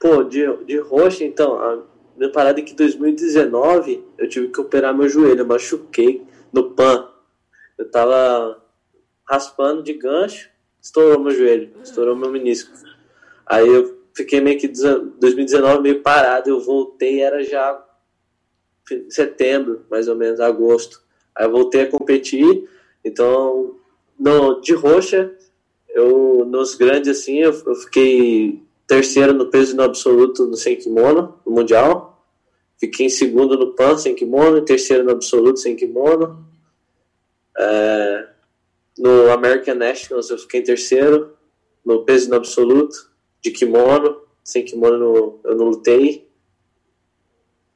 Pô, de, de roxa, então, minha parada é que em 2019 eu tive que operar meu joelho, eu machuquei no PAN. Eu tava raspando de gancho, estourou meu joelho, estourou meu menisco. Aí eu fiquei meio que 2019 meio parado, eu voltei, era já setembro, mais ou menos, agosto. Aí eu voltei a competir, então, no, de roxa, eu, nos grandes assim, eu, eu fiquei terceiro no peso no absoluto no sem kimono, no mundial. Fiquei em segundo no pan sem kimono, e terceiro no absoluto sem kimono. É, no American Nationals eu fiquei em terceiro no peso no absoluto de kimono, sem kimono no, eu não lutei.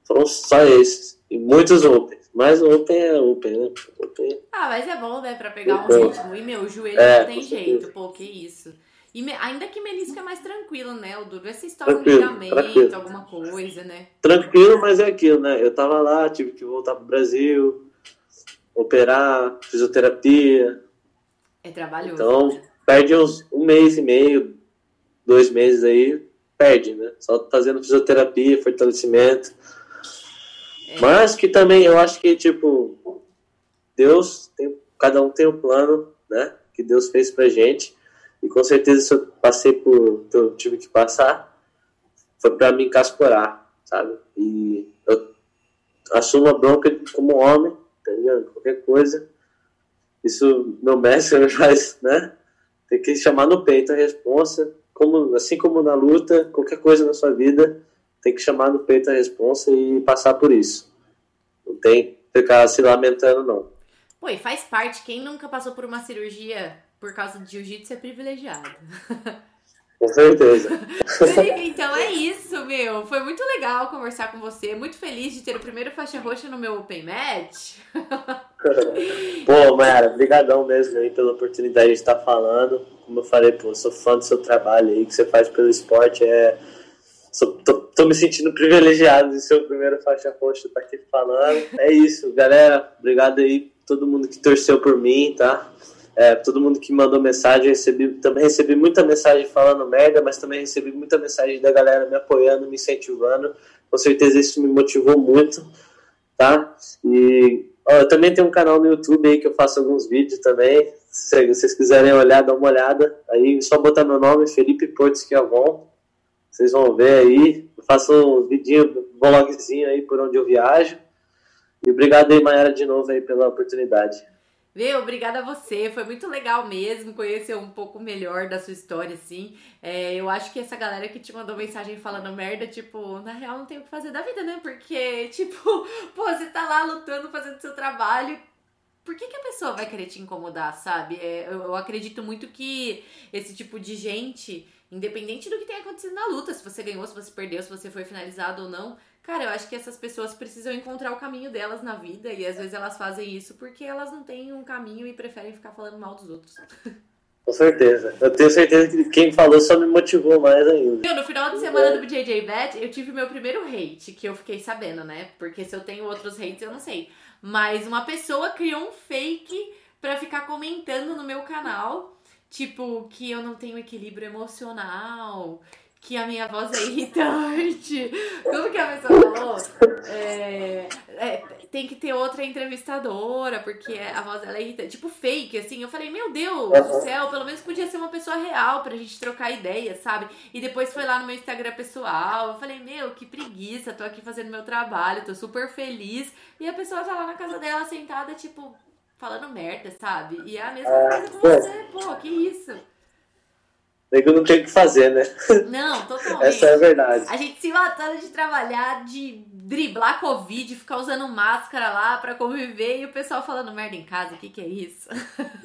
Foram só esses. E muitos Open. Mas o Open é Open, né? Open. Ah, mas é bom, né, pra pegar um Então, ritmo. E, meu, o joelho é, não tem jeito, pô, que isso. E me- ainda que menisco é mais tranquilo, né? O duro é se um Tranquilo, ligamento, alguma coisa, né? Tranquilo, mas é aquilo, né? Eu tava lá, tive que voltar pro Brasil, operar, fisioterapia. É trabalhoso. Então, perde uns um mês e meio, dois meses aí, perde, né? Só fazendo fisioterapia, fortalecimento. É. Mas que também eu acho que, tipo, Deus, tem, cada um tem um plano, né? Que Deus fez pra gente. E com certeza, se eu passei por que eu tive que passar, foi pra me encascorar, sabe? E eu assumo a bronca como homem, tá ligado? Qualquer coisa. Isso meu mestre me faz, né? Tem que chamar no peito a responsa. Como, assim como na luta, qualquer coisa na sua vida, tem que chamar no peito a responsa e passar por isso. Não tem que ficar se lamentando, não. Pô, e faz parte. Quem nunca passou por uma cirurgia por causa de jiu-jitsu é privilegiado. Com certeza. Então é isso, meu. Foi muito legal conversar com você. Muito feliz de ter o primeiro faixa roxa no meu Open Match. Pô, Mayara, brigadão mesmo aí pela oportunidade de estar falando. Como eu falei, pô, sou fã do seu trabalho aí, que você faz pelo esporte. É... Sou, tô, tô me sentindo privilegiado de ser o primeiro faixa roxa estar aqui falando. É isso, galera. Obrigado aí todo mundo que torceu por mim, tá? É, todo mundo que mandou mensagem, recebi, também recebi muita mensagem falando merda, mas também recebi muita mensagem da galera me apoiando, me incentivando. Com certeza isso me motivou muito, tá? E ó, eu também tenho um canal no YouTube aí que eu faço alguns vídeos também. Se vocês quiserem olhar, dá uma olhada. Aí é só botar meu nome, Felipe Porto Esquiavon. Vocês vão ver aí. Eu faço um vidinho, vlogzinho aí por onde eu viajo. E obrigado aí, Mayara, de novo aí pela oportunidade. Meu, obrigada a você. Foi muito legal mesmo conhecer um pouco melhor da sua história, assim. É, eu acho que essa galera que te mandou mensagem falando merda, tipo, na real não tem o que fazer da vida, né? Porque, tipo, pô, você tá lá lutando, fazendo seu trabalho. Por que, que a pessoa vai querer te incomodar, sabe? É, eu, eu acredito muito que esse tipo de gente, independente do que tenha acontecido na luta, se você ganhou, se você perdeu, se você foi finalizado ou não, Cara, eu acho que essas pessoas precisam encontrar o caminho delas na vida e às vezes elas fazem isso porque elas não têm um caminho e preferem ficar falando mal dos outros. Com certeza. Eu tenho certeza que quem falou só me motivou mais ainda. Eu, no final de semana é. do JJ Bet, eu tive meu primeiro hate, que eu fiquei sabendo, né? Porque se eu tenho outros hates, eu não sei. Mas uma pessoa criou um fake pra ficar comentando no meu canal, tipo, que eu não tenho equilíbrio emocional que a minha voz é irritante. Como que a pessoa falou? É, é, tem que ter outra entrevistadora, porque a voz dela é irritante. Tipo, fake, assim. Eu falei, meu Deus do céu, pelo menos podia ser uma pessoa real pra gente trocar ideia, sabe? E depois foi lá no meu Instagram pessoal. Eu falei, meu, que preguiça, tô aqui fazendo meu trabalho, tô super feliz. E a pessoa tá lá na casa dela sentada, tipo, falando merda, sabe? E é a mesma ah, coisa com você, pô, que isso? Nego não tem o que fazer, né? Não, totalmente. Essa é a verdade. A gente se matando de trabalhar, de driblar Covid, ficar usando máscara lá pra conviver e o pessoal falando merda em casa. O que, que é isso?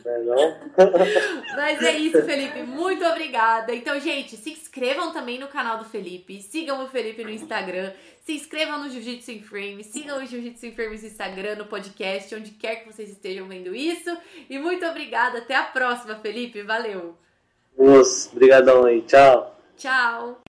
Não é não? Mas é isso, Felipe. Muito obrigada. Então, gente, se inscrevam também no canal do Felipe. Sigam o Felipe no Instagram. Se inscrevam no Jiu-Jitsu em Frame. Sigam o Jiu-Jitsu em Frames no Instagram, no podcast, onde quer que vocês estejam vendo isso. E muito obrigada. Até a próxima, Felipe. Valeu! Moço, obrigadão aí. Tchau. Tchau.